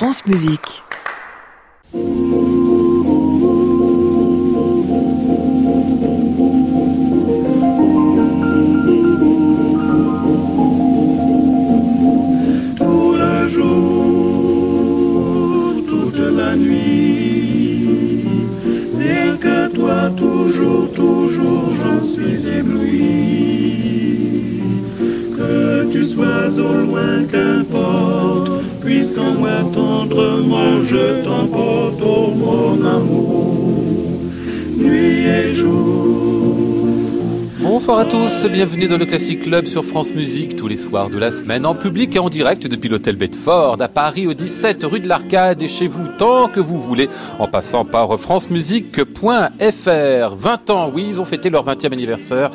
France Musique. Tous, bienvenue dans le Classic Club sur France Musique tous les soirs de la semaine en public et en direct depuis l'hôtel Bedford à Paris au 17 rue de l'Arcade et chez vous tant que vous voulez en passant par francemusique.fr. 20 ans, oui, ils ont fêté leur 20e anniversaire.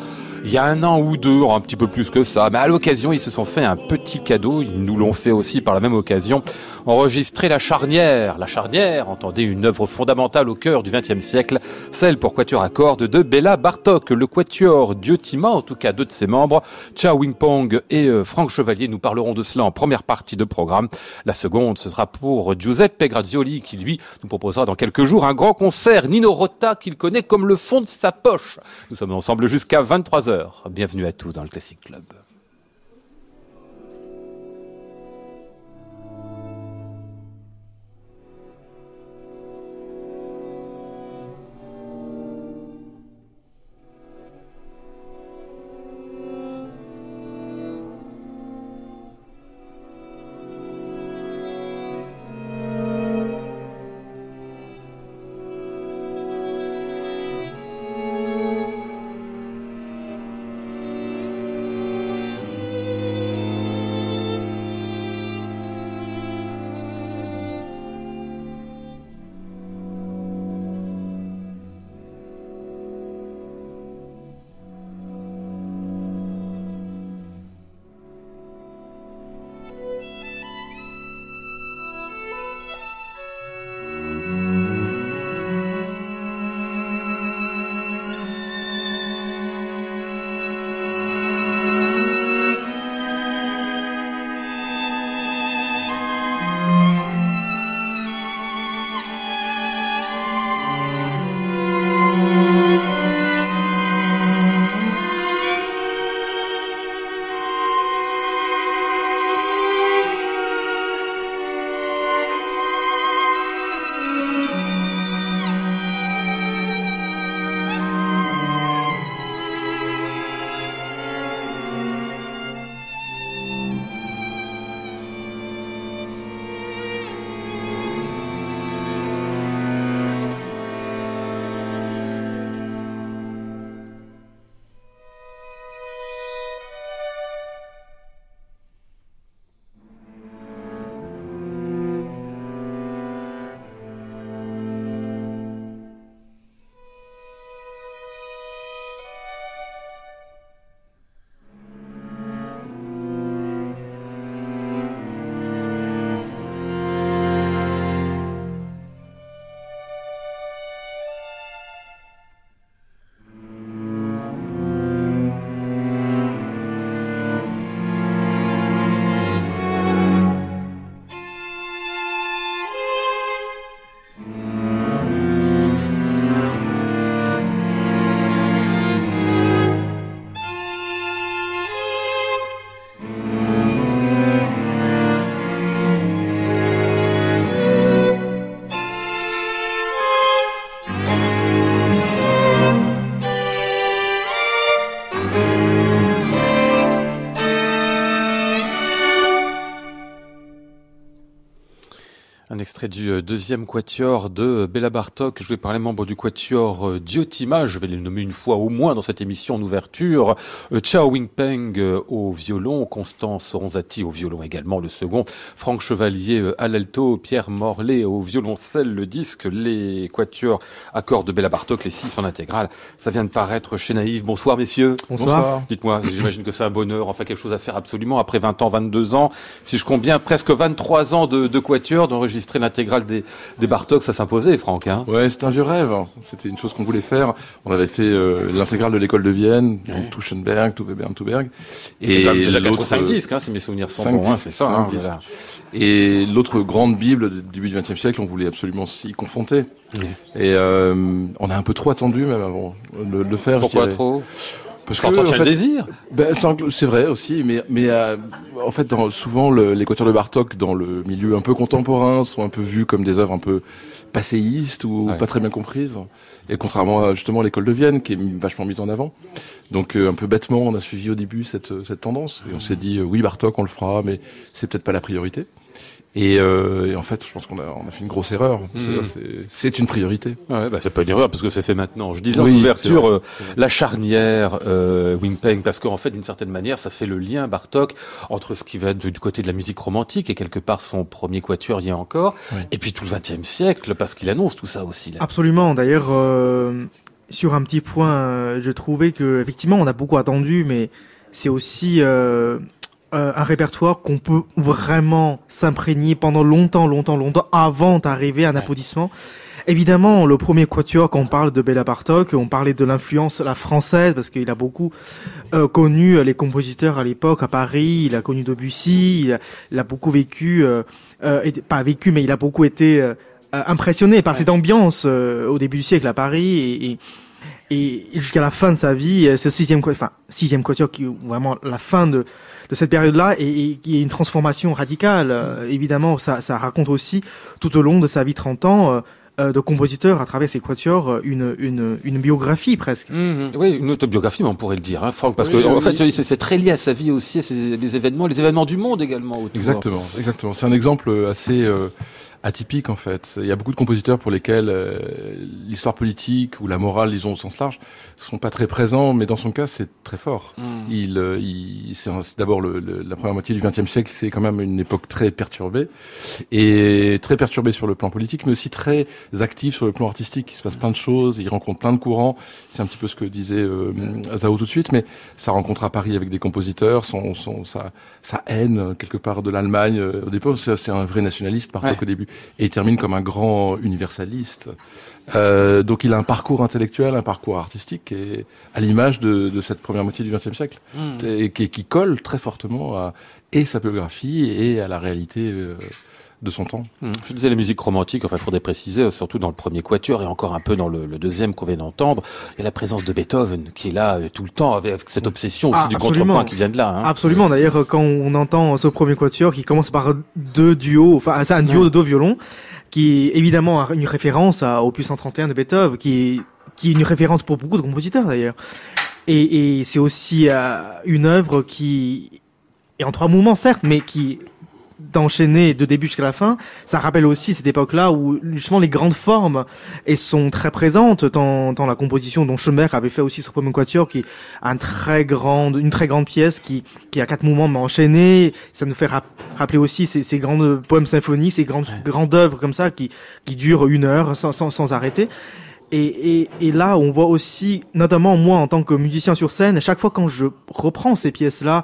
Il y a un an ou deux, un petit peu plus que ça, mais à l'occasion, ils se sont fait un petit cadeau. Ils nous l'ont fait aussi par la même occasion. Enregistrer la charnière. La charnière, entendez une œuvre fondamentale au cœur du XXe siècle, celle pour quatuor à cordes de Béla Bartok, le quatuor Diotima, en tout cas deux de ses membres, Cha Wing-Pong et euh, Franck Chevalier. Nous parlerons de cela en première partie de programme. La seconde, ce sera pour Giuseppe Grazioli, qui lui nous proposera dans quelques jours un grand concert Nino Rota qu'il connaît comme le fond de sa poche. Nous sommes ensemble jusqu'à 23 Bienvenue à tous dans le Classic Club. Extrait du euh, deuxième quatuor de Béla Bartok, joué par les membres du quatuor euh, Diotima, je vais les nommer une fois au moins dans cette émission en ouverture, Euh, Chao Wing-Peng au violon, Constance Ronzati au violon également, le second, Franck Chevalier à l'alto, Pierre Morlaix au violoncelle, le disque, les quatuors accords de Béla Bartok, les six en intégrale. Ça vient de paraître chez Naïve. Bonsoir messieurs. Bonsoir. Dites-moi, j'imagine que c'est un bonheur, enfin quelque chose à faire absolument après 20 ans, 22 ans. Si je compte bien, presque 23 ans de, de quatuor, d'enregistrement enregistrer l'intégrale des, des Bartok, ça s'imposait, Franck. Hein ouais, c'est un vieux rêve. C'était une chose qu'on voulait faire. On avait fait euh, l'intégrale de l'école de Vienne, donc Tuschenberg, Tuveberg, Tuberg. Et, et déjà 4 ou 5 disques, hein, si mes souvenirs sont bons, hein, c'est ça. Hein, voilà. Et l'autre grande Bible du début du XXe siècle, on voulait absolument s'y confronter. Et euh, on a un peu trop attendu même avant de le faire. Pourquoi trop? Parce que en fait, le désir. Ben, c'est vrai aussi, mais mais euh, en fait, dans, souvent l'équateur de Bartok dans le milieu un peu contemporain sont un peu vus comme des œuvres un peu passéistes ou ouais. pas très bien comprises. Et contrairement à justement l'école de Vienne qui est vachement mise en avant. Donc euh, un peu bêtement, on a suivi au début cette cette tendance et on s'est dit euh, oui Bartok on le fera, mais c'est peut-être pas la priorité. Et, euh, et, en fait, je pense qu'on a, on a fait une grosse erreur. Mmh. C'est une priorité. Ouais, bah, c'est pas une erreur parce que c'est fait maintenant. Je disais oui, en ouverture euh, la charnière euh, Wing Peng parce qu'en fait, d'une certaine manière, ça fait le lien Bartok entre ce qui va être du côté de la musique romantique et quelque part son premier quatuor y a encore, oui. et puis tout le XXe siècle parce qu'il annonce tout ça aussi. Là. Absolument. D'ailleurs, euh, sur un petit point, euh, je trouvais que effectivement, on a beaucoup attendu, mais c'est aussi euh, euh, un répertoire qu'on peut vraiment s'imprégner pendant longtemps, longtemps, longtemps avant d'arriver à un applaudissement. Évidemment, le premier quatuor, quand on parle de Béla Bartok, on parlait de l'influence la française, parce qu'il a beaucoup euh, connu les compositeurs à l'époque à Paris, il a connu Debussy, il a, il a beaucoup vécu, euh, euh, pas vécu, mais il a beaucoup été euh, impressionné par ouais. cette ambiance euh, au début du siècle à Paris, et, et et jusqu'à la fin de sa vie, ce sixième, enfin sixième quatuor qui est vraiment la fin de de cette période-là et y a une transformation radicale. Euh, évidemment, ça, ça raconte aussi tout au long de sa vie 30 ans. Euh, de compositeur à travers ses quatuors une, une, une biographie presque. Mmh, oui, une autobiographie, mais on pourrait le dire, hein, Franck, parce oui, que oui, en fait, oui. c'est très lié à sa vie aussi, c'est les événements, les événements du monde également. Autour. Exactement, exactement. C'est un exemple assez euh, atypique en fait. Il y a beaucoup de compositeurs pour lesquels euh, l'histoire politique ou la morale, disons au sens large, sont pas très présents, mais dans son cas, c'est très fort. Mm. Il, euh, il c'est d'abord le, le, la première moitié du XXe siècle, c'est quand même une époque très perturbée et très perturbée sur le plan politique, mais aussi très active sur le plan artistique. Il se passe plein de choses, il rencontre plein de courants. C'est un petit peu ce que disait euh, Zao tout de suite, mais sa rencontre à Paris avec des compositeurs, son, son sa, sa haine quelque part de l'Allemagne euh, au départ, c'est un vrai nationaliste par ouais. au début et il termine comme un grand universaliste. Euh, donc il a un parcours intellectuel, un parcours artistique, et à l'image de, de, cette première moitié du XXe siècle, mmh. et qui, qui, colle très fortement à et sa biographie et à la réalité. Euh, de son temps. Mmh. Je disais la musique romantique, enfin, il faudrait préciser, surtout dans le premier quatuor et encore un peu dans le, le deuxième qu'on vient d'entendre, il y a la présence de Beethoven qui est là euh, tout le temps avec cette obsession aussi ah, du contrepoint qui vient de là. Hein. Absolument. D'ailleurs, quand on entend ce premier quatuor qui commence par deux duos, enfin, c'est un duo ouais. de deux violons, qui est évidemment une référence à Opus 131 de Beethoven, qui est, qui est une référence pour beaucoup de compositeurs d'ailleurs. Et, et c'est aussi euh, une œuvre qui est en trois mouvements certes, mais qui d'enchaîner de début jusqu'à la fin, ça rappelle aussi cette époque-là où justement les grandes formes et sont très présentes dans, dans la composition dont Schoenberg avait fait aussi sur premier quatuor qui est un très grande, une très grande pièce qui, qui a quatre mouvements mais enchaînés. Ça nous fait rap rappeler aussi ces, ces grandes poèmes symphoniques, ces grandes, grandes œuvres comme ça qui, qui durent une heure sans, sans, sans arrêter. Et, et, et, là, on voit aussi, notamment moi en tant que musicien sur scène, chaque fois quand je reprends ces pièces-là,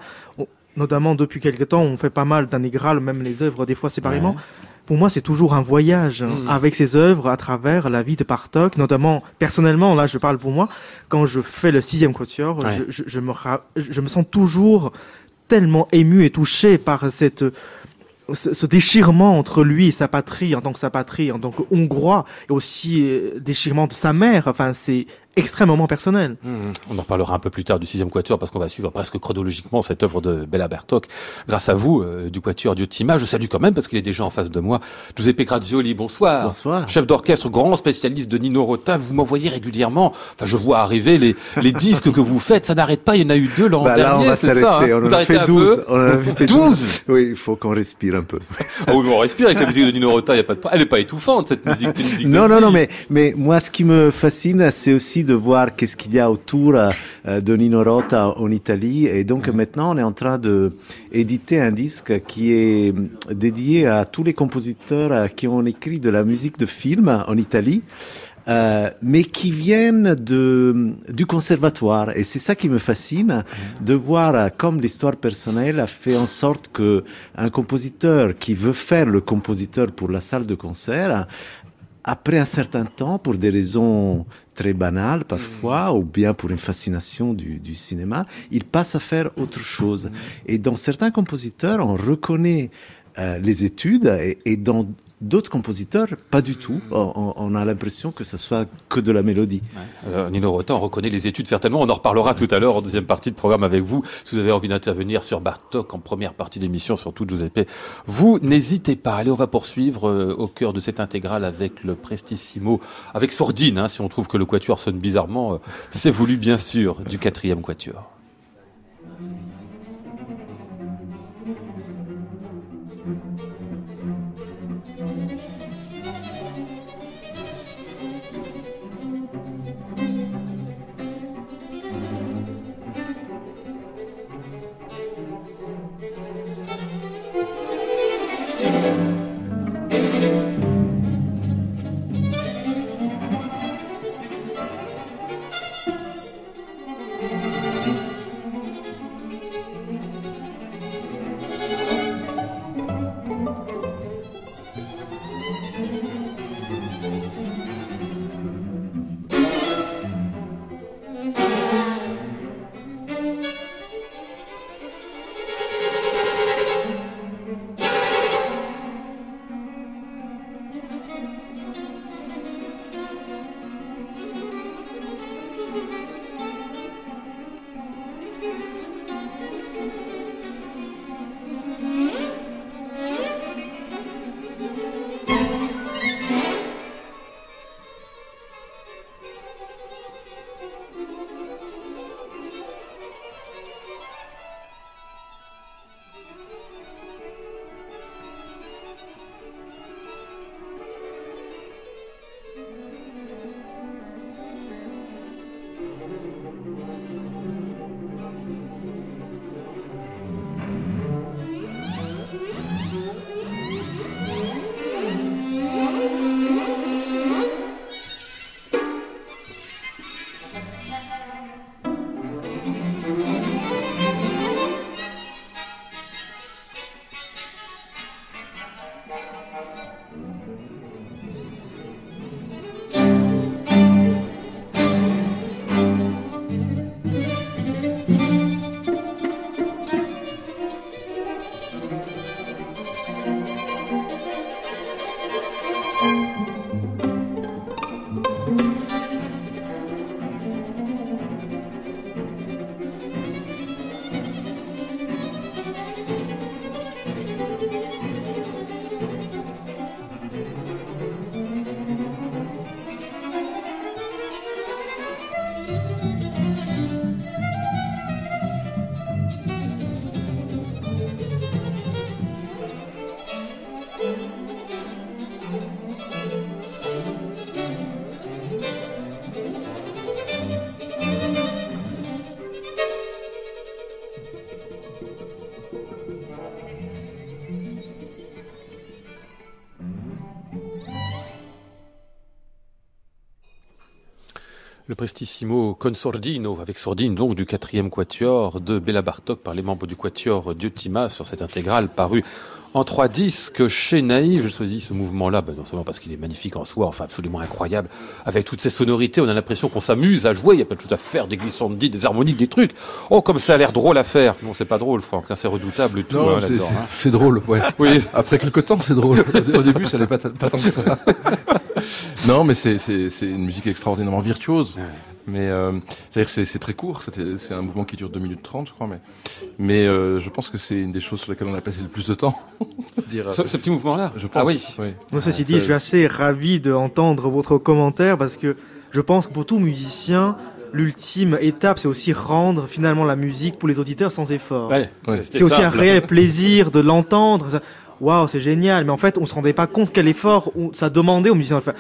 notamment depuis quelques temps, on fait pas mal d'intégrales, même les œuvres des fois séparément. Ouais. Pour moi, c'est toujours un voyage mmh. avec ces œuvres à travers la vie de Bartok, notamment personnellement. Là, je parle pour moi. Quand je fais le sixième quatuor, ouais. je, je, je, me je me sens toujours tellement ému et touché par cette ce, ce, déchirement entre lui et sa patrie en tant que sa patrie en tant que hongrois et aussi euh, déchirement de sa mère enfin c'est extrêmement personnel. Mmh. On en parlera un peu plus tard du sixième quatuor parce qu'on va suivre presque chronologiquement cette œuvre de Bella Bertok grâce à vous euh, du quatuor Diotima. Je salue quand même parce qu'il est déjà en face de moi. Giuseppe Grazioli, bonsoir. Bonsoir. Chef d'orchestre, grand spécialiste de Nino Rota. Vous m'envoyez régulièrement. Enfin, je vois arriver les, les disques que vous faites. Ça n'arrête pas. Il y en a eu deux l'an bah dernier, c'est ça. Hein on en a fait 12. On en a fait 12. Oui, il faut qu'on respire un peu. ah oui, mais on respire avec la musique de Nino Rota. Il y a pas de... Elle est pas étouffante cette musique. Une musique non, non, non, mais mais moi, ce qui me fascine, c'est aussi de voir qu'est-ce qu'il y a autour euh, de Nino Rota en Italie. Et donc mmh. maintenant, on est en train de éditer un disque qui est dédié à tous les compositeurs euh, qui ont écrit de la musique de film en Italie. euh, mais qui viennent de, du conservatoire. Et c'est ça qui me fascine, de voir euh, comme l'histoire personnelle a fait en sorte que un compositeur qui veut faire le compositeur pour la salle de concert, après un certain temps, pour des raisons très banales parfois, ou bien pour une fascination du, du cinéma, il passe à faire autre chose. Et dans certains compositeurs, on reconnaît euh, les études et, et dans d'autres compositeurs, pas du tout. On, on a l'impression que ce soit que de la mélodie. Euh, Nino Rota, on reconnaît les études certainement. On en reparlera tout à l'heure en deuxième partie de programme avec vous. Si vous avez envie d'intervenir sur Bartok en première partie d'émission, surtout Giuseppe, vous n'hésitez pas. Allez, on va poursuivre euh, au cœur de cette intégrale avec le Prestissimo, avec Sourdine. Hein, si on trouve que le quatuor sonne bizarrement, euh, c'est voulu bien sûr du quatrième quatuor. Le Prestissimo Consordino, avec Sordine, donc du quatrième quatuor de Béla Bartok par les membres du quatuor Diotima sur cette intégrale parue en trois disques chez Naïve. Je choisis ce mouvement-là, ben non seulement parce qu'il est magnifique en soi, enfin absolument incroyable, avec toutes ces sonorités, on a l'impression qu'on s'amuse à jouer, il y a plein de choses à faire, des glissants de des harmoniques, des trucs. Oh, comme ça a l'air drôle à faire. Non, c'est pas drôle, Franck, hein, c'est redoutable tout hein, c'est- hein. c'est drôle, ouais. Oui. Après quelques temps, c'est drôle. Au début, ça n'est pas, ta- pas tant que ça. non, mais c'est une musique extraordinairement virtuose. Mais euh, c'est-à-dire que c'est c'est très court. C'est un mouvement qui dure 2 minutes 30, je crois. Mais mais euh, je pense que c'est une des choses sur lesquelles on a passé le plus de temps. Dire, Ce, ce petit mouvement-là? Je pense. Ah oui. Moi, ceci dit, ça- je suis assez ravi d'entendre votre commentaire parce que je pense que pour tout musicien, l'ultime étape, c'est aussi rendre finalement la musique pour les auditeurs sans effort. Ouais, Ouais. c'était C'est aussi un réel plaisir de l'entendre. Waouh, c'est génial. Mais en fait, on se rendait pas compte quel effort ça demandait aux musiciens de faire.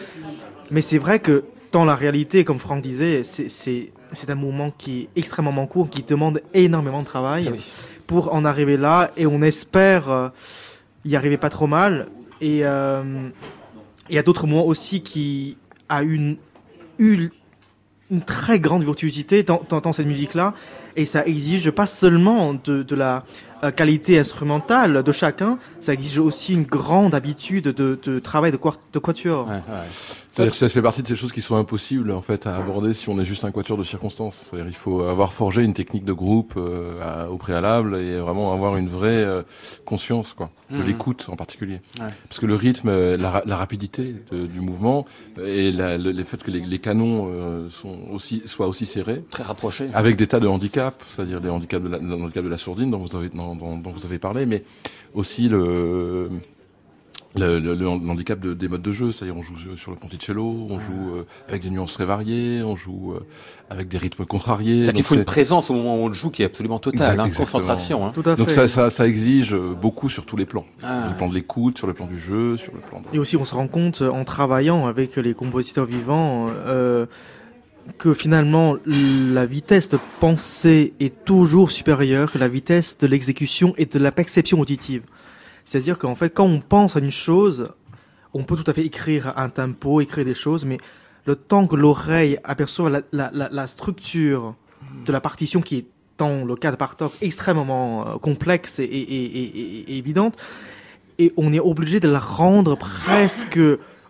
Mais c'est vrai que dans la réalité, comme Franck disait, c'est- un moment qui est extrêmement court, qui demande énormément de travail Ah oui. pour en arriver là. Et on espère euh, y arriver pas trop mal. Et euh, il y a d'autres moments aussi qui a une eu une très grande virtuosité dans, dans, dans cette musique-là, et ça exige pas seulement de, de la euh, qualité instrumentale de chacun, ça exige aussi une grande habitude de, de travail de, de quatuor. Ouais, ouais. C'est-à-dire que ça fait partie de ces choses qui sont impossibles en fait à aborder si on est juste un quatuor de circonstances. C'est-à-dire il faut avoir forgé une technique de groupe euh, à- au préalable et vraiment avoir une vraie euh, conscience quoi, de Mhm. l'écoute en particulier. Ouais. Parce que le rythme, euh, la, ra- la rapidité de- du mouvement et la, le, le fait que les, les canons euh, sont aussi soient aussi serrés, Très rapproché. avec des tas de handicaps, c'est-à-dire des handicaps de la, de la sourdine dont vous avez dont, dont- dont vous avez parlé, mais aussi le le, le, le handicap de, des modes de jeu, c'est-à-dire on joue sur le ponticello, on joue euh, avec des nuances très variées, on joue euh, avec des rythmes contrariés. C'est-à-dire qu'il faut une présence au moment où on le joue qui est absolument totale, Exact- hein, concentration. Hein. Tout à donc ça, ça, ça exige beaucoup sur tous les plans. Ah. Sur le plan de l'écoute, sur le plan du jeu, sur le plan de... Et aussi, on se rend compte euh, en travaillant avec les compositeurs vivants euh, que finalement la vitesse de pensée est toujours supérieure que la vitesse de l'exécution et de la perception auditive. C'est-à-dire qu'en fait, quand on pense à une chose, on peut tout à fait écrire un tempo, écrire des choses, mais le temps que l'oreille aperçoit la, la, la, la structure de la partition qui est dans le cas de Bartok extrêmement euh, complexe et, et, et, et- et évidente, et on est obligé de la rendre presque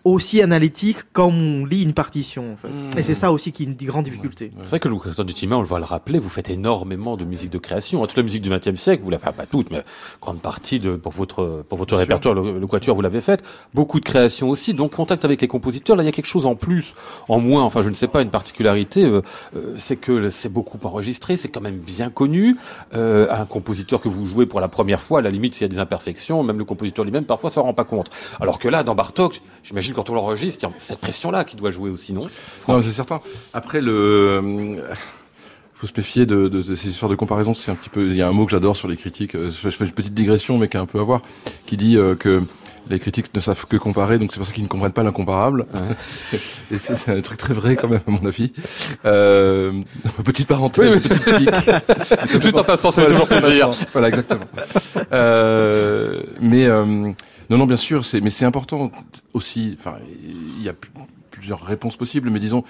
aussi analytique comme on lit une partition. En fait. Mmh. Et c'est ça aussi qui est une des grandes difficultés. C'est vrai que Lucas Tima, on le va le rappeler, vous faites énormément de musique de création. Toute la musique du XXe siècle, vous l'avez fait, pas toute, mais grande partie de, pour votre, pour votre Bien répertoire, le, le quatuor, vous l'avez faite. Beaucoup de création aussi. Donc, contact avec les compositeurs. Là, il y a quelque chose en plus, en moins. Enfin, je ne sais pas, une particularité, euh, euh, c'est que c'est beaucoup enregistré, c'est quand même bien connu. Euh, un compositeur que vous jouez pour la première fois, à la limite, s'il y a des imperfections, même le compositeur lui-même, parfois, s'en rend pas compte. Alors que là, dans Bartok, j'imagine quand on l'enregistre, il y a cette pression-là qui doit jouer aussi, non? Non, c'est certain. Après, le euh, faut se méfier de, ces histoires de comparaison. C'est un petit peu. Il y a un mot que j'adore sur les critiques. euh, Je fais une petite digression, mais qui a un peu à voir, qui dit euh, que les critiques ne savent que comparer, donc c'est pour ça qu'ils ne comprennent pas l'incomparable. Et c'est c'est un truc très vrai quand même, à mon avis. Euh, petite parenthèse, petite pique. Juste en passant, ça fait toujours plaisir. Voilà, exactement. Euh, mais euh, non, non, bien sûr, c'est mais c'est important aussi. Enfin, il y a plus- plusieurs réponses possibles, mais disons.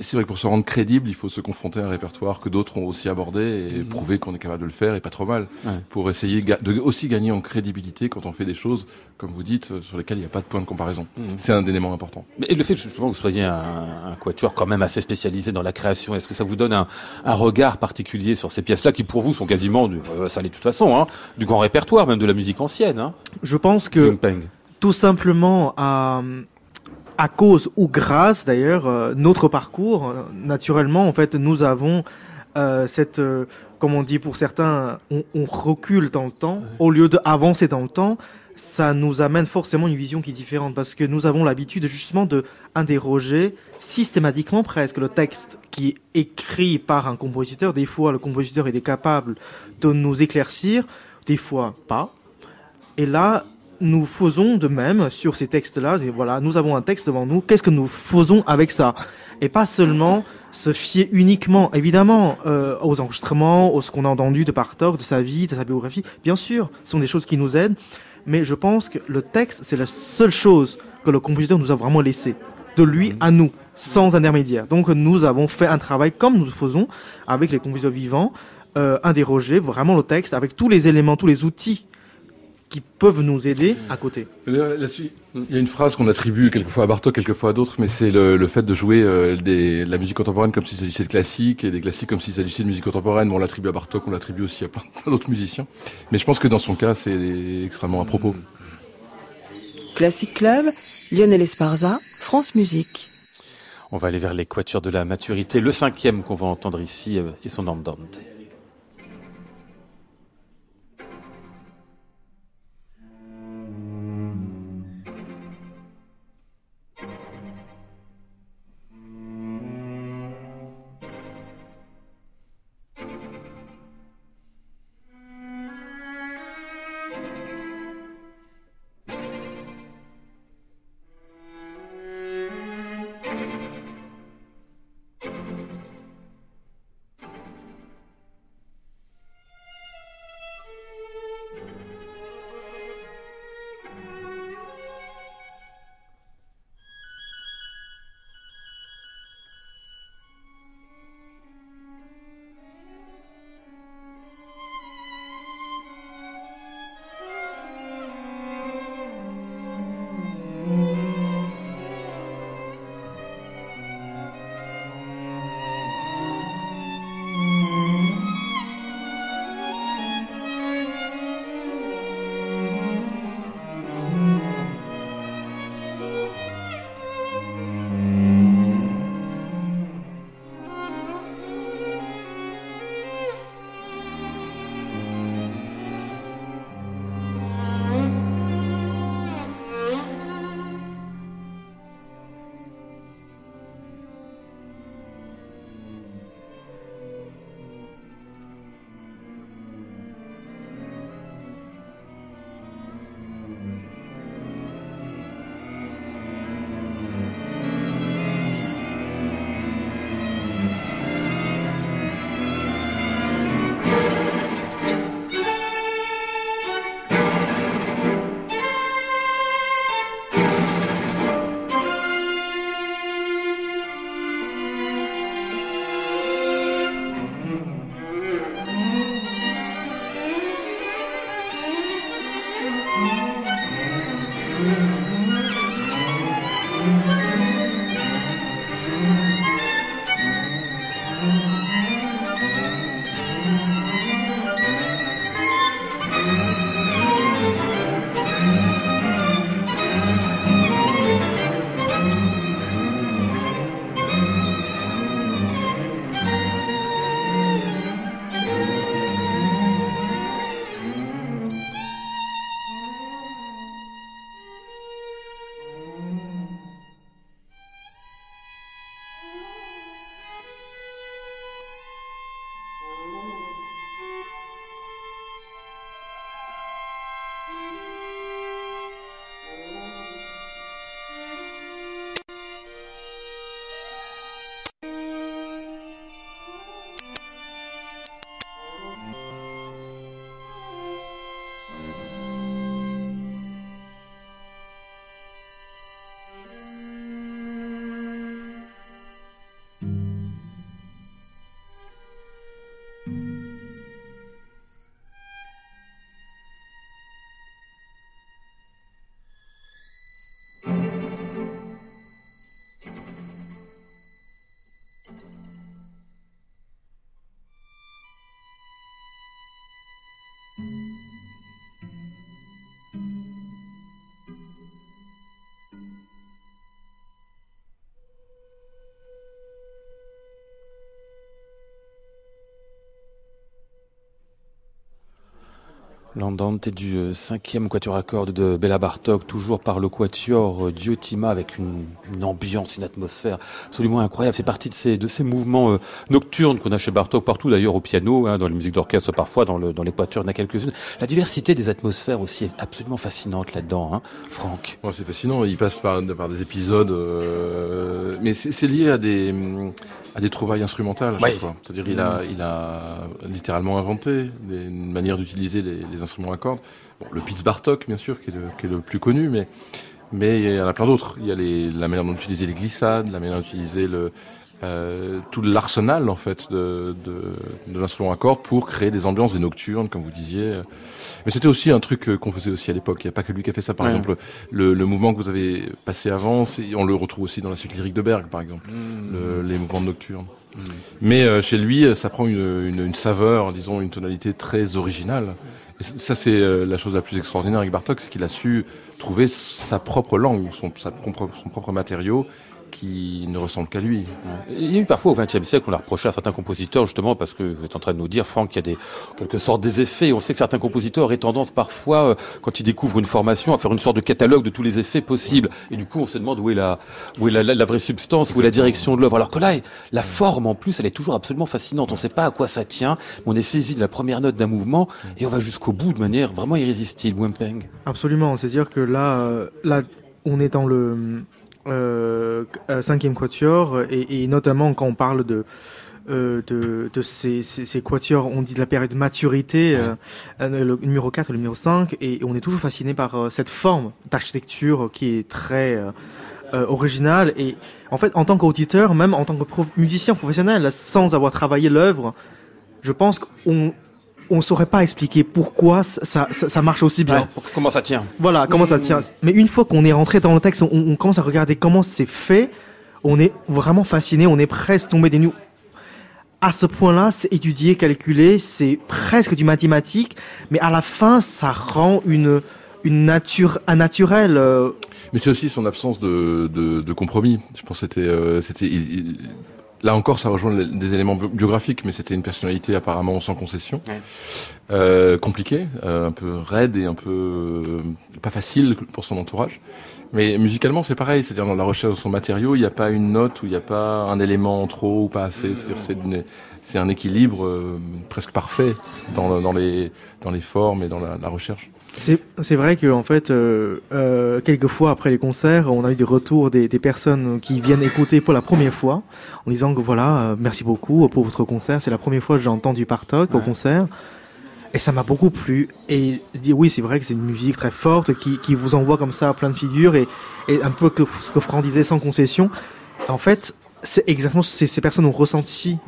C'est vrai que pour se rendre crédible, il faut se confronter à un répertoire que d'autres ont aussi abordé et prouver qu'on est capable de le faire et pas trop mal. Ouais. Pour essayer de aussi gagner en crédibilité quand on fait des choses, comme vous dites, euh, sur lesquelles il n'y a pas de point de comparaison. C'est un élément important. Mais le fait justement que vous soyez un, un quatuor quand même assez spécialisé dans la création, est-ce que ça vous donne un, un regard particulier sur ces pièces-là qui pour vous sont quasiment, du, euh, ça l'est de toute façon, hein, du grand répertoire, même de la musique ancienne hein, Je pense que tout simplement à, à cause ou grâce d'ailleurs euh, notre parcours euh, naturellement en fait nous avons euh, cette comme on dit pour certains on, on recule dans le temps. Au lieu d'avancer dans le temps ça nous amène forcément une vision qui est différente parce que nous avons l'habitude justement de interroger systématiquement presque le texte qui est écrit par un compositeur. Des fois le compositeur est capable de nous éclaircir des fois pas. Et là, nous faisons de même sur ces textes-là. Voilà, nous avons un texte devant nous. Qu'est-ce que nous faisons avec ça? Et pas seulement se fier uniquement, évidemment, euh, aux enregistrements, aux ce qu'on a entendu de Bartok, de sa vie, de sa biographie. Bien sûr, ce sont des choses qui nous aident. Mais je pense que le texte, c'est la seule chose que le compositeur nous a vraiment laissé. De lui à nous, sans intermédiaire. Donc nous avons fait un travail comme nous le faisons avec les compositeurs vivants, euh, vraiment le texte avec tous les éléments, tous les outils qui peuvent nous aider à côté. Là-dessus, il y a une phrase qu'on attribue quelquefois à Bartok, quelquefois à d'autres, mais c'est le, le fait de jouer euh, des, de la musique contemporaine comme s'il s'agissait de classique et des classiques comme s'il s'agissait de musique contemporaine. Bon, on l'attribue à Bartok, on l'attribue aussi à plein d'autres musiciens. Mais je pense que dans son cas, c'est extrêmement à propos. Classic Club, Lionel Esparza, France Musique. On va aller vers les quatuors de la maturité. Le cinquième qu'on va entendre ici euh, est son Andante. L'andante du euh, cinquième quatuor à cordes de Béla Bartok, toujours par le quatuor euh, Diotima, avec une, une, ambiance, une atmosphère absolument incroyable. C'est partie de ces, de ces mouvements euh, nocturnes qu'on a chez Bartok partout, d'ailleurs au piano, hein, dans les musiques d'orchestre parfois, dans, le, dans l'équateur, il y en a quelques-unes. La diversité des atmosphères aussi est absolument fascinante là-dedans, hein, Franck. Ouais, c'est fascinant. Il passe par, par des épisodes, euh, mais c'est, lié à des, à des trouvailles instrumentales à Ouais. C'est-à-dire, il a, il a littéralement inventé des, une manière d'utiliser les, les instruments à cordes. Bon, le Pitts Bartok, bien sûr, qui est le, qui est le plus connu, mais mais il y en a plein d'autres. Il y a les, la manière d'utiliser les glissades, la manière d'utiliser le euh, tout l'arsenal en fait de, de, de l'instrument à cordes pour créer des ambiances, des nocturnes, comme vous disiez. Mais c'était aussi un truc euh, qu'on faisait aussi à l'époque. Il n'y a pas que lui qui a fait ça. Par Ouais. exemple, le, le mouvement que vous avez passé avant, on le retrouve aussi dans la suite lyrique de Berg, par exemple, le- les mouvements nocturnes. Mais euh, chez lui, ça prend une, une, une saveur, disons, une tonalité très originale. Ça, c'est euh, la chose la plus extraordinaire avec Bartok, c'est qu'il a su trouver sa propre langue, son, son propre matériau, qui ne ressemble qu'à lui. Il y a eu parfois au XXe siècle, on l'a reproché à certains compositeurs, justement, parce que vous êtes en train de nous dire, Franck, qu'il y a des, en quelque sorte des effets. On sait que certains compositeurs auraient tendance parfois, euh, quand ils découvrent une formation, à faire une sorte de catalogue de tous les effets possibles. Et du coup, on se demande où est la, où est la, la- la vraie substance, où est la direction de l'œuvre. Alors que là, la forme, en plus, elle est toujours absolument fascinante. On ne sait pas à quoi ça tient, mais on est saisi de la première note d'un mouvement et on va jusqu'au bout de manière vraiment irrésistible. Wempeng. Absolument, c'est-à-dire que là, euh, là, on est dans le euh, euh, cinquième quatuor et, et notamment quand on parle de euh, de, de ces, ces, ces quatuors, on dit de la période de maturité, euh, euh, le numéro 4 et le numéro 5, et on est toujours fasciné par euh, cette forme d'architecture qui est très originale. Et en fait, en tant qu'auditeur, même en tant que musicien professionnel, sans avoir travaillé l'œuvre, je pense qu'on on saurait pas expliquer pourquoi ça, ça, ça marche aussi bien. Ouais, comment ça tient Voilà, comment ça tient. Mais une fois qu'on est rentré dans le texte, on, on commence à regarder comment c'est fait, on est vraiment fasciné, on est presque tombé des nues. À ce point-là, c'est étudié, calculé, c'est presque du mathématique, mais à la fin, ça rend une, une nature, un naturel. euh, Mais c'est aussi son absence de, de, de compromis. Je pense que c'était, euh, c'était, là encore, ça rejoint des éléments bi- biographiques, mais c'était une personnalité apparemment sans concession, Ouais. euh, compliquée, euh, un peu raide et un peu euh, pas facile pour son entourage. Mais musicalement, c'est pareil, c'est-à-dire dans la recherche de son matériau, il n'y a pas une note ou il n'y a pas un élément en trop ou pas assez. C'est un équilibre euh, presque parfait dans, dans les dans les formes et dans la, la recherche. C'est vrai que en fait, euh, euh, quelquefois après les concerts, on a eu des retours des, des personnes qui viennent écouter pour la première fois, en disant que voilà, euh, merci beaucoup pour votre concert. C'est la première fois que j'ai entendu Partok au concert, et ça m'a beaucoup plu. Et je dis oui, c'est vrai que c'est une musique très forte qui, qui vous envoie comme ça plein de figures et, et un peu que ce que Franck disait sans concession. En fait, c'est exactement ce que ces personnes ont ressenti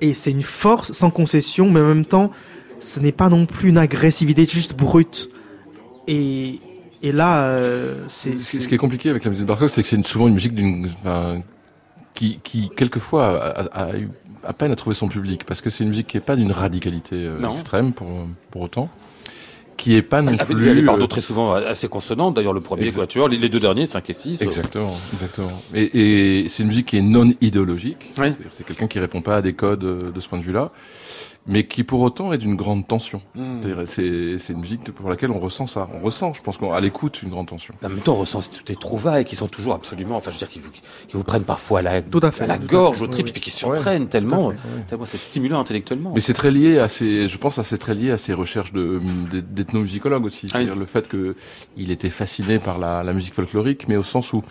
et c'est une force sans concession, mais en même temps, ce n'est pas non plus une agressivité juste brute. Et Et là, euh, c'est Ce, qui est compliqué avec la musique de Bartok, c'est que c'est souvent une musique d'une, enfin, qui, qui quelquefois a, a- a eu à peine à trouver son public, parce que c'est une musique qui est pas d'une radicalité euh, extrême pour pour autant, qui est pas non Avec plus. parts euh, très souvent assez consonantes. D'ailleurs, le premier quatuor, les les deux derniers, 5 et 6. Exactement, exactement. Et, et c'est une musique qui est non idéologique. Ouais. C'est-à-dire, C'est quelqu'un qui répond pas à des codes euh, de ce point de vue-là, mais qui pour autant est d'une grande tension. Hmm. C'est c'est une musique pour laquelle on ressent ça. On ressent, je pense qu'à l'écoute, une grande tension. En même temps, on ressent toutes les trouvailles qui sont toujours absolument, enfin, je veux dire, qui vous, qui vous prennent parfois à la, Tout à fait, la gorge, au trip, oui, et puis qui Ouais, surprennent tellement, fait, ouais. tellement c'est stimulant intellectuellement. Mais c'est très lié à ces, je pense à c'est très lié à ces recherches de d'ethnomusicologues aussi. C'est-à-dire le fait que il était fasciné par la, la musique folklorique, mais au sens où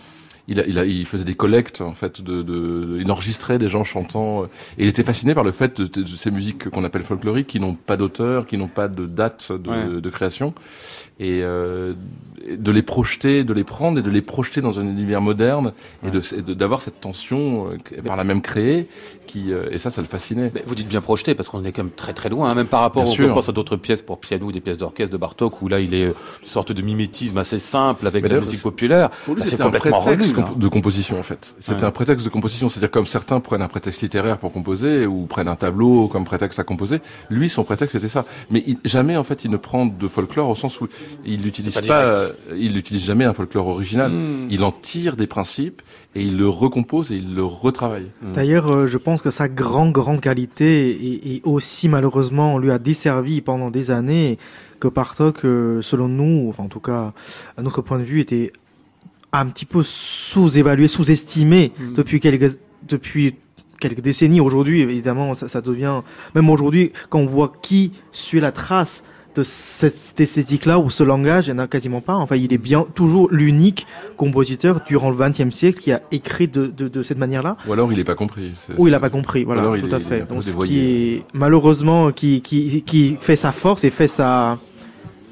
il, a, il, a, il faisait des collectes en fait, de, de, il enregistrait des gens chantant. euh, Et il était fasciné par le fait de, de ces musiques qu'on appelle folkloriques, qui n'ont pas d'auteur, qui n'ont pas de date de, Ouais. de création, et euh, de les projeter, de les prendre et de les projeter dans un univers moderne, et de d'avoir cette tension euh, par la même créée, qui euh, et ça, ça le fascinait. Mais vous dites bien projeté parce qu'on est quand même très très loin, hein, même par rapport Bien on sûr. pense à d'autres pièces pour piano, des pièces d'orchestre de Bartok où là il est euh, une sorte de mimétisme assez simple avec Mais la musique populaire. Là, c'est c'était un complètement prétexte relu. de composition en fait. C'était Ouais. un prétexte de composition, c'est-à-dire comme certains prennent un prétexte littéraire pour composer ou prennent un tableau comme prétexte à composer. Lui, son prétexte c'était ça. Mais il- jamais en fait, il ne prend de folklore au sens où il n'utilise pas, euh, il n'utilise jamais un folklore original. Hmm. Il en tire des principes et il le recompose et il le retravaille. D'ailleurs, euh, je pense que sa grande, grande qualité et, et aussi malheureusement on lui a desservi pendant des années que Bartok, euh, selon nous, enfin en tout cas à notre point de vue, était un petit peu sous-évalué, sous-estimé Mm. depuis quelques depuis quelques décennies. Aujourd'hui, évidemment, ça, ça devient même aujourd'hui quand on voit qui suit la trace de cette, cette esthétique-là ou ce langage, il n'y en a quasiment pas. Enfin, il est bien toujours l'unique compositeur durant le XXe siècle qui a écrit de, de, de cette manière-là. Ou alors il n'est pas compris. Ou il n'a pas compris, voilà, alors, il tout est- à il est fait. Donc, ce qui est malheureusement qui, qui, qui fait sa force et fait sa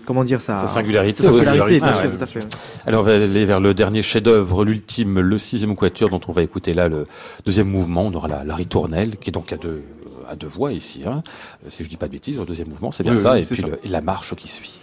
comment dire ça Sa singularité, sa singularité, bien Ah, sûr, ouais. tout à fait. Alors on va aller vers le dernier chef-d'œuvre, l'ultime, le sixième quatuor dont on va écouter là le deuxième mouvement. On aura la, la ritournelle qui est donc à deux à deux voix ici. Hein. Si je dis pas de bêtises, le deuxième mouvement, c'est bien Oui, ça. oui, et puis ça. le- et la marche qui suit.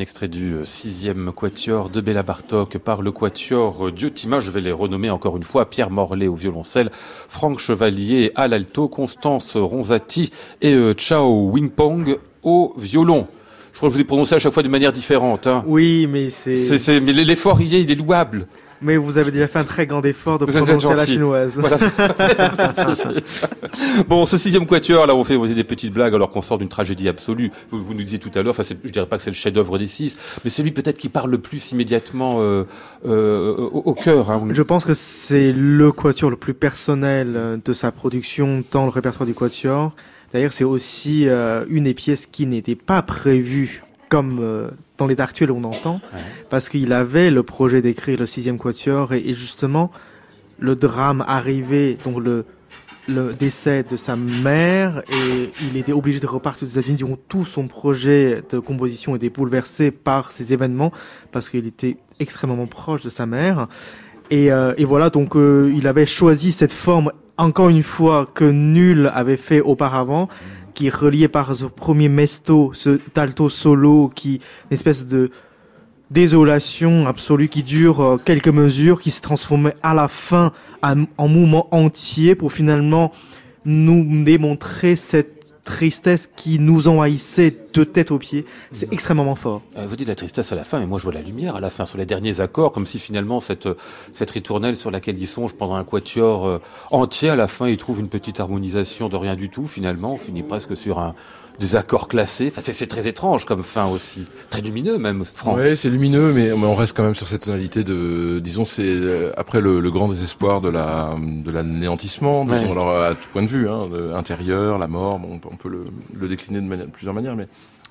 Un extrait du euh, sixième quatuor de Béla Bartok par le quatuor euh, Diotima. Je vais les renommer encore une fois. Pierre Morlaix au violoncelle, Franck Chevalier à l'alto, Constance Ronzati et euh, Chao Wingpong au violon. Je crois que je vous ai prononcé à chaque fois d'une manière différente. Hein. Oui, mais c'est. C'est, c'est- mais l'effort il est, il est louable. Mais vous avez déjà fait un très grand effort de Vous prononcer à la chinoise. Voilà. bon, ce sixième quatuor, là, on fait des petites blagues alors qu'on sort d'une tragédie absolue. Vous, vous nous disiez tout à l'heure, enfin, je dirais pas que c'est le chef-d'œuvre des six, mais celui peut-être qui parle le plus immédiatement euh, euh, au, au cœur. Hein. Je pense que c'est le quatuor le plus personnel euh, de sa production dans le répertoire du quatuor. D'ailleurs, c'est aussi euh, une des pièces qui n'était pas prévue comme euh, dans l'état actuel on entend, Ouais. parce qu'il avait le projet d'écrire le sixième quatuor et, et justement le drame arrivé, donc le le décès de sa mère et il était obligé de repartir aux États-Unis. Donc tout son projet de composition était bouleversé par ces événements parce qu'il était extrêmement proche de sa mère. Et, euh, et voilà, donc euh, il avait choisi cette forme, encore une fois, que nul avait fait auparavant, qui est relié par ce premier mesto, ce talto solo, qui une espèce de désolation absolue qui dure euh, quelques mesures, qui se transformait à la fin en mouvement entier pour finalement nous démontrer cette tristesse qui nous envahissait de tête aux pieds. C'est extrêmement fort. Euh, vous dites la tristesse à la fin, mais moi je vois la lumière à la fin, sur les derniers accords, comme si finalement cette, euh, cette ritournelle sur laquelle il songe pendant un quatuor euh, entier, à la fin il trouve une petite harmonisation de rien du tout, finalement, on finit presque sur un, des accords classés. Enfin, c'est, c'est très étrange comme fin aussi, très lumineux même, Franck. Ouais, c'est lumineux, mais, mais on reste quand même sur cette tonalité de, disons, c'est euh, après le, le grand désespoir de la de l'anéantissement, disons, Ouais. alors à tout point de vue, hein, de, intérieur, la mort, bon, on peut- le, le décliner de, manière- de plusieurs manières, mais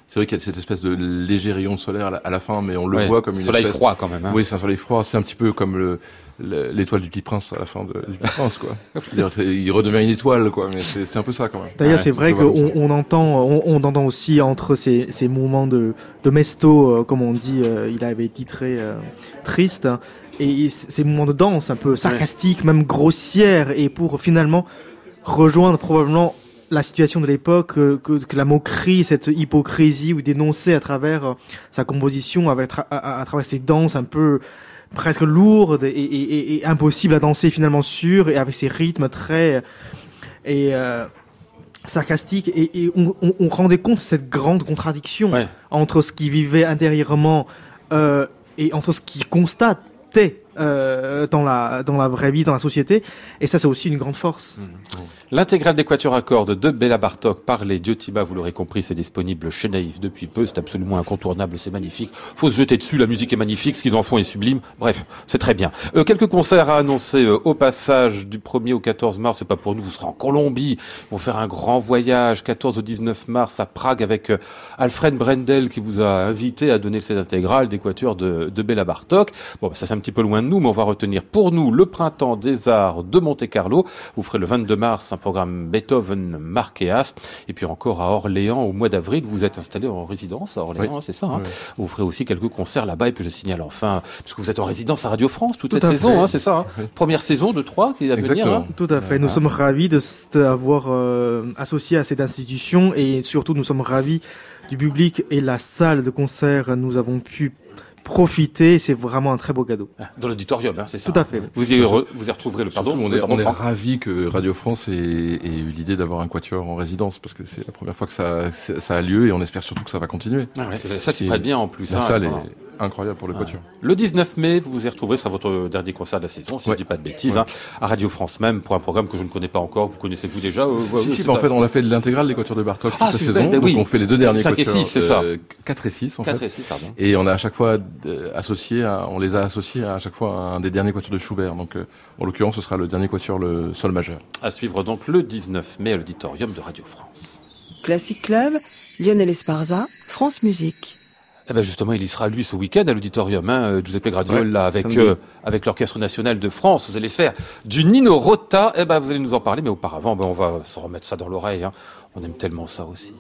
c'est vrai qu'il y a cette espèce de léger rayon de solaire à la, à la fin, mais on le Ouais, voit comme une soleil espèce. froid quand même. Hein. Oui, c'est un soleil froid. C'est un petit peu comme le le- l'étoile du petit prince à la fin de, du petit prince, quoi. Il redevient une étoile, quoi. Mais c'est c'est un peu ça, quand même. D'ailleurs, Ouais, c'est vrai qu'on on entend, on, on entend aussi entre ces, ces mouvements de, de mesto, euh, comme on dit, euh, il avait titré euh, triste, hein, et ces mouvements de danse un peu sarcastiques, même grossières, et pour finalement rejoindre probablement la situation de l'époque, euh, que, que la moquerie, cette hypocrisie, ou dénoncer à travers euh, sa composition, avec, à, à- à travers ses danses un peu presque lourdes et, et, et, et impossibles à danser finalement sur, et avec ses rythmes très et euh, sarcastiques, et, et on, on, on rendait compte de cette grande contradiction Ouais. entre ce qu'il vivait intérieurement euh, et entre ce qu'il constatait euh, dans la dans la vraie vie, dans la société, et ça c'est aussi une grande force. L'intégrale des quatuors à cordes de Béla Bartok par les Diotima, vous l'aurez compris, c'est disponible chez Naïf depuis peu, c'est absolument incontournable, c'est magnifique. Faut se jeter dessus, la musique est magnifique, ce qu'ils en font est sublime. Bref, c'est très bien. Euh, quelques concerts à annoncer euh, au passage du 1er au 14 mars, c'est pas pour nous, vous serez en Colombie, ils vont faire un grand voyage 14 au 19 mars à Prague avec euh, Alfred Brendel qui vous a invité à donner le set intégral des de, de Béla Bartok. Bon, bah, ça c'est un petit peu loin de nous, mais on va retenir pour nous le printemps des arts de Monte-Carlo. Vous ferez le 22 mars programme Beethoven Marqueas. Et puis encore à Orléans au mois d'avril, vous êtes installé en résidence à Orléans, Oui. hein, c'est ça. Hein Oui. vous ferez aussi quelques concerts là-bas. Et puis je signale enfin, puisque vous êtes en résidence à Radio France toute Tout cette saison, hein, c'est ça. hein Oui. Première saison de trois qui est à venir. Exactement. hein. Tout à fait. Nous Ah. sommes ravis de s'avoir euh, associé à cette institution et surtout nous sommes ravis du public et la salle de concert. Nous avons pu profiter. C'est vraiment un très beau cadeau. Dans l'auditorium, hein, c'est ça. Tout à fait. Vous y, re- vous y retrouverez le pardon. Surtout, on est, on est ravis que Radio France ait, ait eu l'idée d'avoir un quatuor en résidence, parce que c'est la première fois que ça, ça a lieu, et on espère surtout que ça va continuer. Ah ouais, la salle Et prête bien en plus. La hein, salle voilà. est incroyable pour le quatuor. Le 19 mai, vous vous y retrouverez, c'est votre dernier concert de la saison, si Ouais. je dis pas de bêtises, Ouais. hein, à Radio France même, pour un programme que je ne connais pas encore. Vous connaissez-vous déjà euh, Si, ouais, si, bah, en fait, on a fait de l'intégrale des quatuors de Bartok toute Ah, la super, saison. donc oui. on fait les deux derniers Cinq et quatuors. six, c'est ça. 4 et 6, en 4 fait. et 6, pardon. Et on a à chaque fois euh, associé, à- on les a associés à, chaque fois à un des derniers quatuors de Schubert. Donc, euh, en l'occurrence, ce sera le dernier quatuor, le sol majeur. À suivre donc le 19 mai à l'auditorium de Radio France. Classic Club, Lionel Esparza, France Musique. Eh ben justement, il y sera lui ce week-end à l'auditorium, hein, euh, Giuseppe Graziola, Ouais, avec euh, avec l'Orchestre national de France. Vous allez faire du Nino Rota. Eh ben, vous allez nous en parler, mais auparavant, ben, on va se remettre ça dans l'oreille. Hein. On aime tellement ça aussi.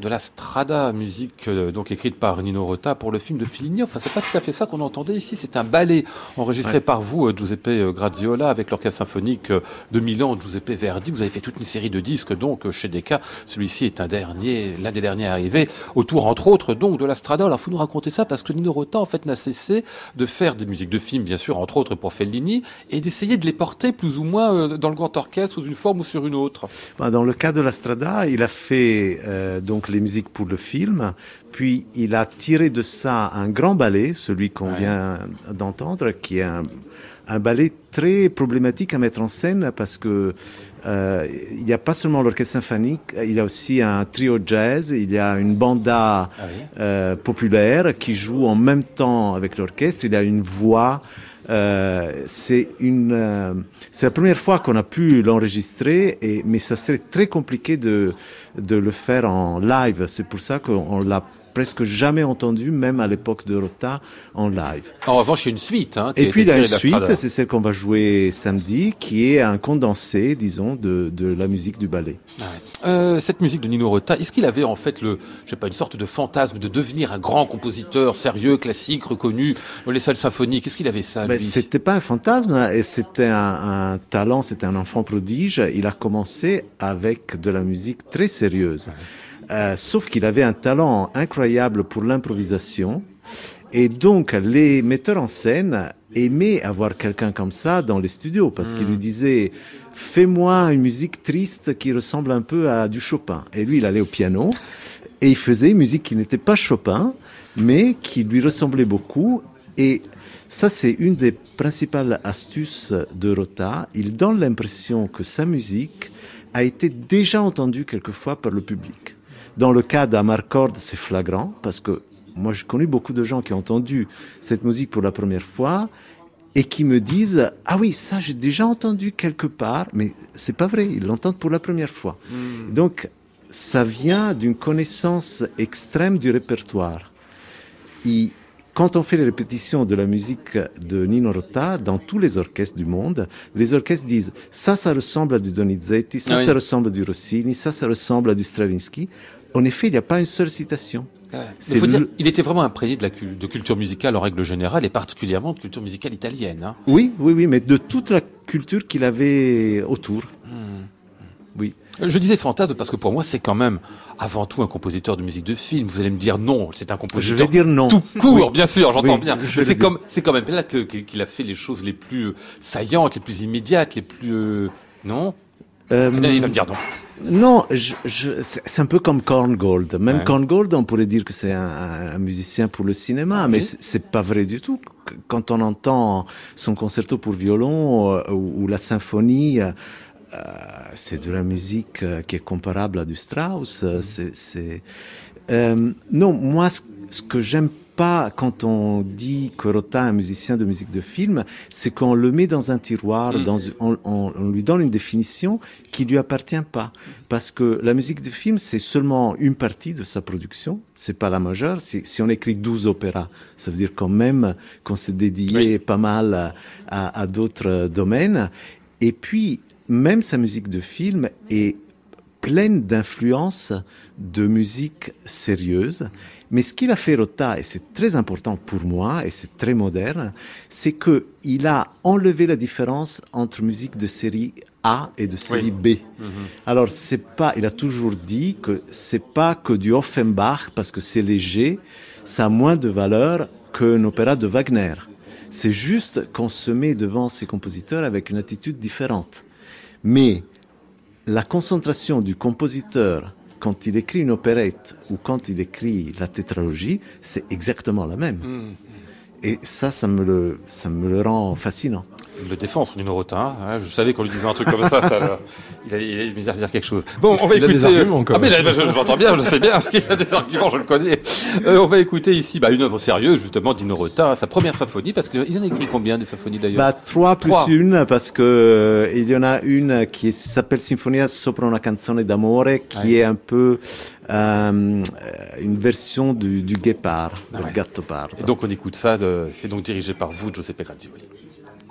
De la Strada, musique euh, donc écrite par Nino Rota pour le film de Fellini. Enfin, c'est pas tout à fait ça qu'on entendait ici. C'est un ballet enregistré par vous, euh, Giuseppe euh, Graziola, avec l'orchestre symphonique de Milan, Giuseppe Verdi. Vous avez fait toute une série de disques donc chez Decca. Celui-ci est un dernier, l'un des derniers arrivés, autour entre autres donc de la Strada. Alors, faut nous raconter ça parce que Nino Rota en fait n'a cessé de faire des musiques de films, bien sûr, entre autres pour Fellini, et d'essayer de les porter plus ou moins dans le grand orchestre sous une forme ou sur une autre. Bah, Dans le cas de la Strada, il a fait euh, donc les musiques pour le film, puis il a tiré de ça un grand ballet, celui qu'on Ouais. vient d'entendre, qui est un, un ballet très problématique à mettre en scène parce que euh, il n'y a pas seulement l'orchestre symphonique, il y a aussi un trio jazz, il y a une banda Ah oui. euh, populaire qui joue en même temps avec l'orchestre. Il y a une voix. Euh, c'est une, euh, c'est la première fois qu'on a pu l'enregistrer, mais ça serait très compliqué de de le faire en live. C'est pour ça qu'on l'a presque jamais entendu, même à l'époque de Rota, en live. En revanche, il y a une suite. Hein, Et puis il y a une suite, c'est celle qu'on va jouer samedi, qui est un condensé, disons, de, de la musique du ballet. Ouais. Euh, cette musique de Nino Rota, est-ce qu'il avait en fait le, je sais pas, une sorte de fantasme de devenir un grand compositeur sérieux, classique, reconnu dans les salles symphoniques? Est-ce qu'il avait ça Ben, c'était pas un fantasme, hein, et c'était un, un talent, c'était un enfant prodige. Il a commencé avec de la musique très sérieuse. Euh, sauf qu'il avait un talent incroyable pour l'improvisation. Et donc, les metteurs en scène aimaient avoir quelqu'un comme ça dans les studios parce qu'ils lui disaient Fais-moi une musique triste qui ressemble un peu à du Chopin. Et lui, il allait au piano et il faisait une musique qui n'était pas Chopin, mais qui lui ressemblait beaucoup. Et ça, c'est une des principales astuces de Rota. Il donne l'impression que sa musique a été déjà entendue quelquefois par le public. Dans le cas d'Amarcord, c'est flagrant parce que moi, j'ai connu beaucoup de gens qui ont entendu cette musique pour la première fois et qui me disent ah oui ça j'ai déjà entendu quelque part mais c'est pas vrai ils l'entendent pour la première fois donc ça vient d'une connaissance extrême du répertoire Et quand on fait les répétitions de la musique de Nino Rota dans tous les orchestres du monde, les orchestres disent ça, ça ressemble à du Donizetti, ça, Ah oui. ça ressemble à du Rossini, ça, ça ressemble à du Stravinsky. En effet, il n'y a pas une seule citation. Il C'est faut dire, le- il était vraiment imprégné de la cul- de culture musicale en règle générale et particulièrement de culture musicale italienne. Hein. Oui, oui, oui, mais de toute la culture qu'il avait autour. Oui. Je disais fantasme parce que pour moi c'est quand même avant tout un compositeur de musique de film. Vous allez me dire non, c'est un Je compositeur vais dire non. tout court, Oui. bien sûr, j'entends Oui, bien. je C'est comme, c'est quand même là qu'il a fait les choses les plus euh, saillantes, les plus immédiates, les plus non? Euh, Il va me dire non. Non, je, je, c'est un peu comme Korngold. Même Ouais. Korngold, on pourrait dire que c'est un, musicien pour le cinéma, mais Oui. c'est pas vrai du tout. Qu- Quand on entend son concerto pour violon euh, ou, ou la symphonie, euh, c'est de la musique euh, qui est comparable à du Strauss. euh, C'est, non, moi, ce, ce que j'aime pas quand on dit que Rota est un musicien de musique de film, c'est qu'on le met dans un tiroir, Mm. dans, on, on- on lui donne une définition qui lui appartient pas. Parce que la musique de film, c'est seulement une partie de sa production, c'est pas la majeure. Si, si on écrit 12 opéras, ça veut dire quand même qu'on s'est dédié Oui. pas mal à, à- à d'autres domaines. Et puis, même sa musique de film est pleine d'influences de musique sérieuse. Mais ce qu'il a fait Rota, et c'est très important pour moi, et c'est très moderne, c'est que il a enlevé la différence entre musique de série A et de série B. Alors c'est pas, il a toujours dit que c'est pas que du Offenbach parce que c'est léger, ça a moins de valeur qu'un opéra de Wagner. C'est juste qu'on se met devant ces compositeurs avec une attitude différente. Mais la concentration du compositeur quand il écrit une opérette ou quand il écrit la tétralogie, c'est exactement la même. Et ça, ça me le, ça me le rend fascinant. Il le défend, son Nino Rota. hein. Je savais qu'on lui disait un truc comme ça. ça le- il allait, me dire quelque chose. Bon, on va Il a écouter. des arguments, quand ah, mais là, bah, je- j'entends bien, je sais bien qu'il a des arguments, je le connais. Euh, on va écouter ici bah, une œuvre sérieuse, justement, d'Ino Rota, sa première symphonie, parce qu'il en a écrit combien des symphonies d'ailleurs? Bah, trois plus Trois. une, parce que euh, il y en a une qui s'appelle Sinfonia sopra una canzone d'amore, qui est un peu euh, une version du, du Guépard, Ah le ouais. Gattopardo. Et donc on écoute ça, de- c'est donc dirigé par vous, Giuseppe Grazioli.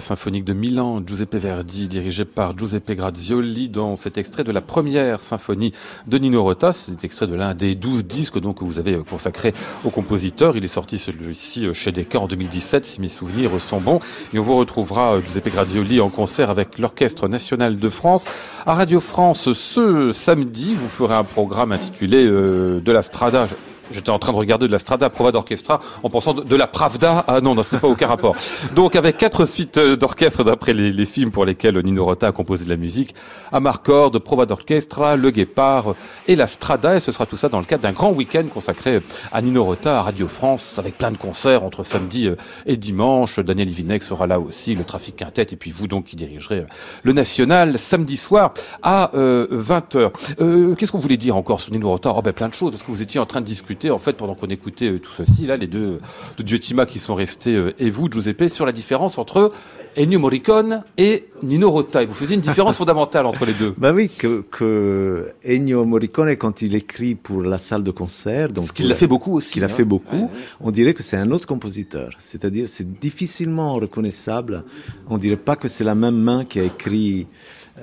Symphonique de Milan, Giuseppe Verdi, dirigé par Giuseppe Grazioli, dans cet extrait de la première symphonie de Nino Rota. C'est extrait de l'un des douze disques que vous avez consacré au compositeur. Il est sorti celui-ci chez Decca en 2017, si mes souvenirs sont bons. Et on vous retrouvera Giuseppe Grazioli en concert avec l'Orchestre national de France. À Radio France, ce samedi, vous ferez un programme intitulé euh, De la Strada. J'étais en train de regarder de la Strada Prova d'Orchestra en pensant de, la Pravda. Ah non, ce n'est pas aucun rapport. Donc avec quatre suites euh, d'orchestre d'après les, les, films pour lesquels Nino Rota a composé de la musique, Amarcord, Prova d'Orchestra, Le Guépard et la Strada. Et ce sera tout ça dans le cadre d'un grand week-end consacré à Nino Rota à Radio France avec plein de concerts entre samedi euh, et dimanche. Daniel Ivinec sera là aussi, le Trafic Quintet et puis vous donc qui dirigerez euh, le National samedi soir à euh, 20h. Euh, Qu'est-ce qu'on voulait dire encore sur Nino Rota? Oh ben plein de choses. Est-ce que vous étiez en train de discuter? En fait pendant qu'on écoutait euh, tout ceci là les deux de Diotima qui sont restés euh, et vous Giuseppe sur la différence entre Ennio Morricone et Nino Rota. Et vous faisiez une différence fondamentale entre les deux. Bah oui que, que Ennio Morricone quand il écrit pour la salle de concert donc ce qu'il l'a fait beaucoup aussi qu'il a fait beaucoup ouais. on dirait que c'est un autre compositeur. C'est-à-dire c'est difficilement reconnaissable. On dirait pas que c'est la même main qui a écrit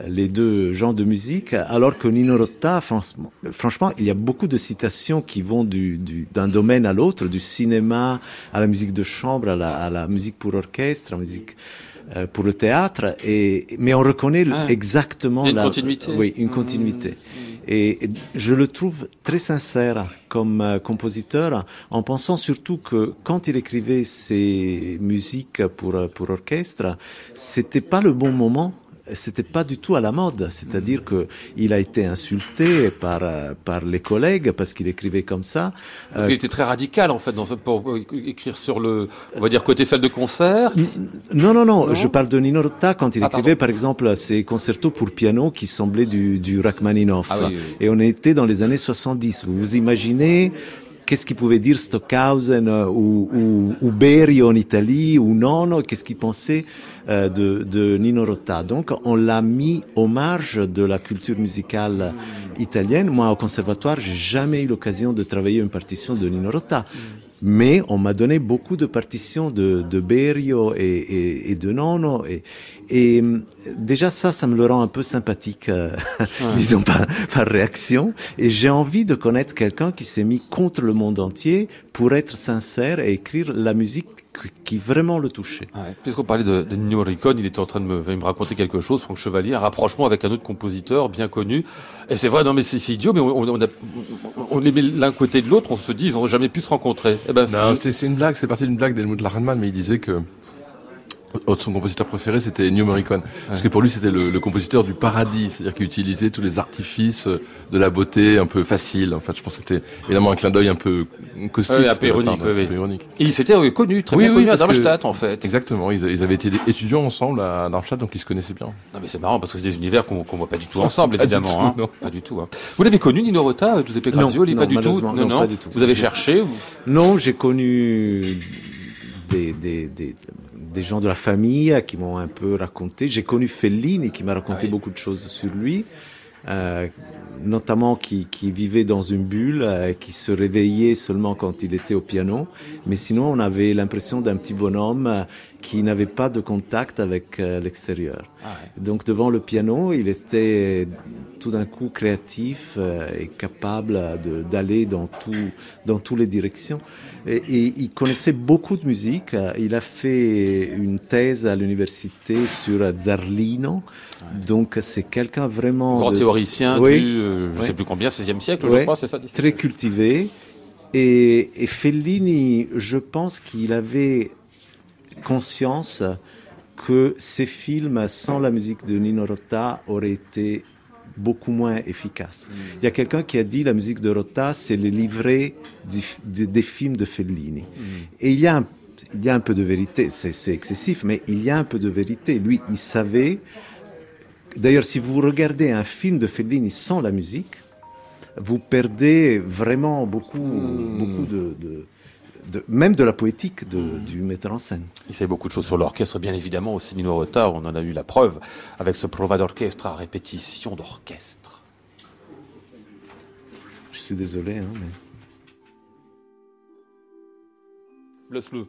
les deux genres de musique, alors que Nino Rota, franchement, franchement il y a beaucoup de citations qui vont du, du, d'un domaine à l'autre, du cinéma à la musique de chambre, à la, à la musique pour orchestre, à la musique euh, pour le théâtre, et, mais on reconnaît Ah. exactement Une la, continuité. Oui, une continuité. Et je le trouve très sincère comme euh, compositeur, en pensant surtout que quand il écrivait ses musiques pour, pour orchestre, c'était pas le bon moment c'était pas du tout à la mode. C'est-à-dire que il a été insulté par par les collègues parce qu'il écrivait comme ça. Parce euh, qu'il était très radical en fait dans pour écrire sur le, on va dire côté salle de concert. Non non non. non je parle de Nino Rota quand il ah, écrivait pardon. par exemple ses concertos pour piano qui semblaient du du Rachmaninoff. Ah, oui, oui. Et on était dans les années 70. Vous vous imaginez qu'est-ce qu'il pouvait dire Stockhausen ou, ou, ou Berio en Italie ou Nono, qu'est-ce qu'il pensait euh, de, de, Nino Rota. Donc on l'a mis au marge de la culture musicale italienne. Moi au conservatoire, j'ai jamais eu l'occasion de travailler une partition de Nino Rota. Mais on m'a donné beaucoup de partitions de, de Berio et, et, et, de Nono. Et, et, déjà ça, ça me le rend un peu sympathique, euh, ouais. disons par, par réaction. Et j'ai envie de connaître quelqu'un qui s'est mis contre le monde entier pour être sincère et écrire la musique qui vraiment le touchait. Ouais. Puisqu'on parlait de, de Nino Morricone, il était en train de me, me, raconter quelque chose, Franck Chevalier, un rapprochement avec un autre compositeur bien connu. Et c'est vrai, non mais c'est idiot, mais on, on, a, on les met l'un côté de l'autre, on se dit, ils n'ont jamais pu se rencontrer. Eh ben, non, c'est une blague, c'est parti d'une blague d'Helmut Lachenmann, mais il disait que son compositeur préféré, c'était Ennio Morricone. Ouais. Parce que pour lui, c'était le, le, compositeur du paradis. C'est-à-dire qu'il utilisait tous les artifices de la beauté un peu facile. En fait, je pense que c'était évidemment un clin d'œil un peu caustique. Ouais, un peu ironique, part, oui, un peu ironique. Et ils s'étaient connus, très oui, bien oui, connus à Darmstadt, que, en fait. Exactement. Ils, ils, avaient été étudiants ensemble à Darmstadt, donc ils se connaissaient bien. Non, mais c'est marrant parce que c'est des univers qu'on qu voit pas du tout ensemble, évidemment. Pas du tout, hein. non. Pas du tout. Hein. Vous l'avez connu, Nino Rota, Giuseppe Grazioli non, Pas du tout? Non, non, pas du tout. Vous avez cherché vous... Non, j'ai connu des, des, des des gens de la famille qui m'ont un peu raconté. J'ai connu Fellini qui m'a raconté oui. beaucoup de choses sur lui, euh, notamment qui, qui, vivait dans une bulle, euh, qui se réveillait seulement quand il était au piano. Mais sinon, on avait l'impression d'un petit bonhomme euh, qui n'avait pas de contact avec euh, l'extérieur. Ah ouais. Donc devant le piano, il était tout d'un coup créatif euh, et capable d'aller dans tout, dans toutes les directions. Et, et, il connaissait beaucoup de musique. Il a fait une thèse à l'université sur Zarlino. Ouais. Donc c'est quelqu'un vraiment grand de... théoricien oui. du, euh, je oui. sais plus combien, 16e siècle, je crois, c'est ça. Très cultivé. Et, et Fellini, je pense qu'il avait conscience que ces films sans la musique de Nino Rota auraient été beaucoup moins efficaces. Mm. Il y a quelqu'un qui a dit la musique de Rota, c'est le livret du, de, des films de Fellini. Mm. Et il y a un il y a un peu de vérité, c'est excessif, mais il y a un peu de vérité. Lui, il savait. D'ailleurs, si vous regardez un film de Fellini sans la musique, vous perdez vraiment beaucoup, mmh. beaucoup de, de, de, même de la poétique de, mmh. du metteur en scène. Il savait beaucoup de choses sur l'orchestre, bien évidemment, aussi Nino Rota, on en a eu la preuve avec ce prova d'orchestre à répétition d'orchestre. Je suis désolé, hein, mais... Laisse-le.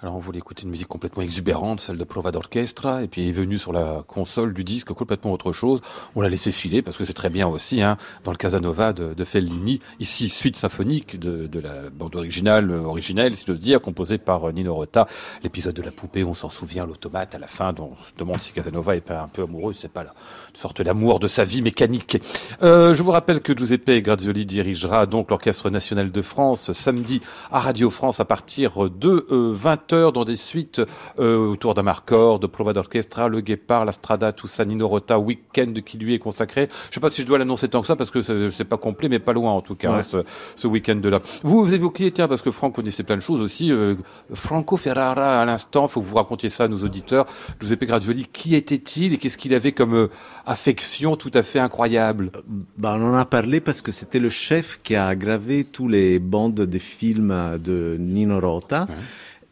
Alors on voulait écouter une musique complètement exubérante, celle de Prova d'Orchestra, et puis est venu sur la console du disque complètement autre chose. On l'a laissé filer parce que c'est très bien aussi, hein, dans le Casanova de, Fellini. Ici, suite symphonique de, la bande originale, euh, originelle, si j'ose dire, composée par euh, Nino Rota. L'épisode de la poupée, on s'en souvient, l'automate à la fin, dont on se demande si Casanova est pas un peu amoureux, c'est pas la sorte d'amour de sa vie mécanique. Euh, je vous rappelle que Giuseppe Grazioli dirigera donc l'Orchestre National de France samedi à Radio France à partir de euh, 20 dans des suites euh, autour d'Amarcord, de Prova d'Orchestra, Le Guépard, La Strada, tout ça, Nino Rota, Weekend qui lui est consacré. Je sais pas si je dois l'annoncer tant que ça parce que c'est pas complet, mais pas loin en tout cas, hein, ce, ce week-end-là. Vous, vous évoquiez, tiens, parce que Franck connaissait plein de choses aussi, euh, Franco Ferrara à l'instant, faut que vous racontiez ça à nos auditeurs. Giuseppe Grazioli, qui était-il et qu'est-ce qu'il avait comme euh, affection tout à fait incroyable? Bah, on en a parlé parce que c'était le chef qui a gravé tous les bandes des films de Nino Rota.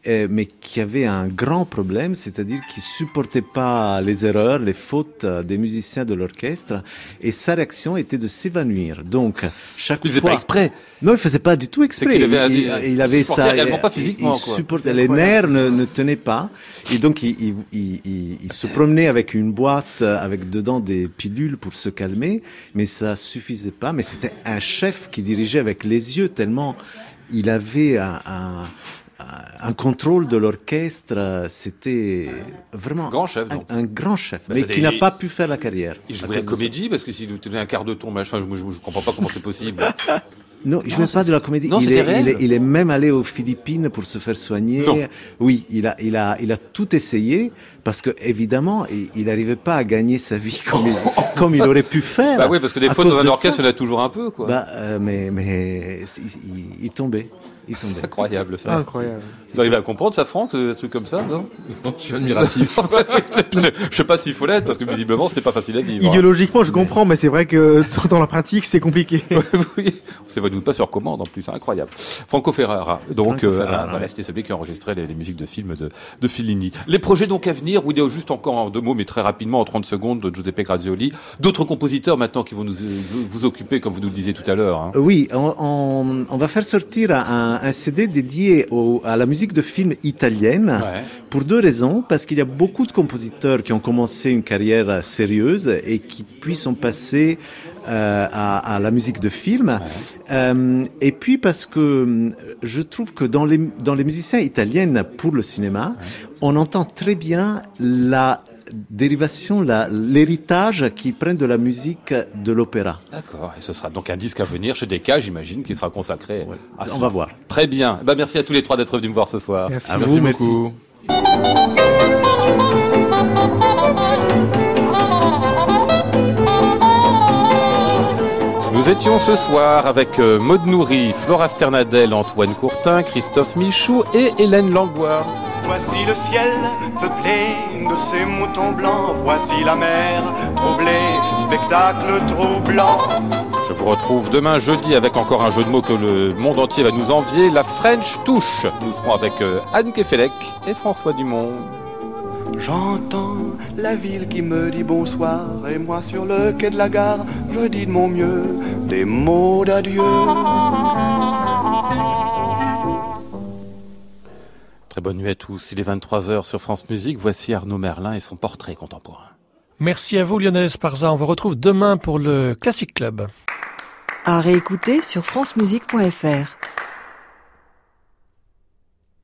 Euh, mais qui avait un grand problème, c'est-à-dire qu'il supportait pas les erreurs, les fautes euh, des musiciens de l'orchestre, et sa réaction était de s'évanouir. Donc chaque Il faisait fois, pas exprès. non, il faisait pas du tout exprès. qu'il avait il, il- il avait ça. pas il- physiquement, il quoi. supportait- les nerfs ne, ne tenaient pas, et donc il, il, il, il- il se promenait avec une boîte euh, avec dedans des pilules pour se calmer, mais ça suffisait pas. Mais c'était un chef qui dirigeait avec les yeux tellement il avait un, un, un contrôle de l'orchestre. C'était vraiment Grand chef, un, un grand chef, Bah, mais qui n'a pas pu faire la carrière. Il jouait la comédie parce que s'il nous tenait un quart de ton, je, je comprends pas comment c'est possible. Non, il jouait pas de la comédie. Non, il, est, réel. il, est, il est même allé aux Philippines pour se faire soigner. Non. Oui, il a, il a, il a tout essayé parce que évidemment, il- n'arrivait pas à gagner sa vie comme il, comme il aurait pu faire. bah oui, parce que des fois dans un orchestre, il y en a toujours un peu, quoi. Bah, euh, mais, il tombait. C'est incroyable ça. Incroyable. Vous arrivez à comprendre ça, Franck, un truc comme ça, non? Je suis admiratif. je, je sais pas s'il faut l'être parce que visiblement c'était pas facile à vivre. hein. Idéologiquement, je comprends, mais c'est vrai que dans la pratique, c'est compliqué. oui, on s'évanouit pas sur commande en plus, c'est incroyable. Franco Ferrara, donc Franco euh, voilà, c'était celui qui a enregistré les, les musiques de films de, de Fellini. Les projets donc à venir, ou il juste encore en deux mots, mais très rapidement, en 30 secondes, de Giuseppe Grazioli. D'autres compositeurs maintenant qui vont nous vous, vous occuper, comme vous nous le disiez tout à l'heure. hein. Oui, on, on, on va faire sortir un, un CD dédié au, à la musique de films italienne Ouais. pour deux raisons. Parce qu'il y a beaucoup de compositeurs qui ont commencé une carrière sérieuse et qui puis sont passés euh, à, à la musique de film. Euh, et puis parce que euh, je trouve que dans les, dans les musiciens italiennes pour le cinéma, on entend très bien la dérivation, l'héritage qu'ils prennent de la musique de l'opéra. D'accord, et ce sera donc un disque à venir chez Decca, j'imagine, qui sera consacré à On va voir. Très bien. Bah, merci à tous les trois d'être venus me voir ce soir. Merci. À Merci vous, merci. beaucoup. Nous étions ce soir avec euh, Maud Nourri, Flora Sternadel, Antoine Courtin, Christophe Michou et Hélène Langlois. Voici le ciel peuplé de ces moutons blancs. Voici la mer troublée, spectacle troublant. Je vous retrouve demain jeudi avec encore un jeu de mots que le monde entier va nous envier, la French Touche. Nous serons avec euh, Anne Kefelec et François Dumont. J'entends la ville qui me dit bonsoir et moi sur le quai de la gare, je dis de mon mieux des mots d'adieu. Très bonne nuit à tous. Il est 23h sur France Musique. Voici Arnaud Merlin et son portrait contemporain. Merci à vous Lionel Esparza. On vous retrouve demain pour le Classic Club. À réécouter sur francemusique.fr.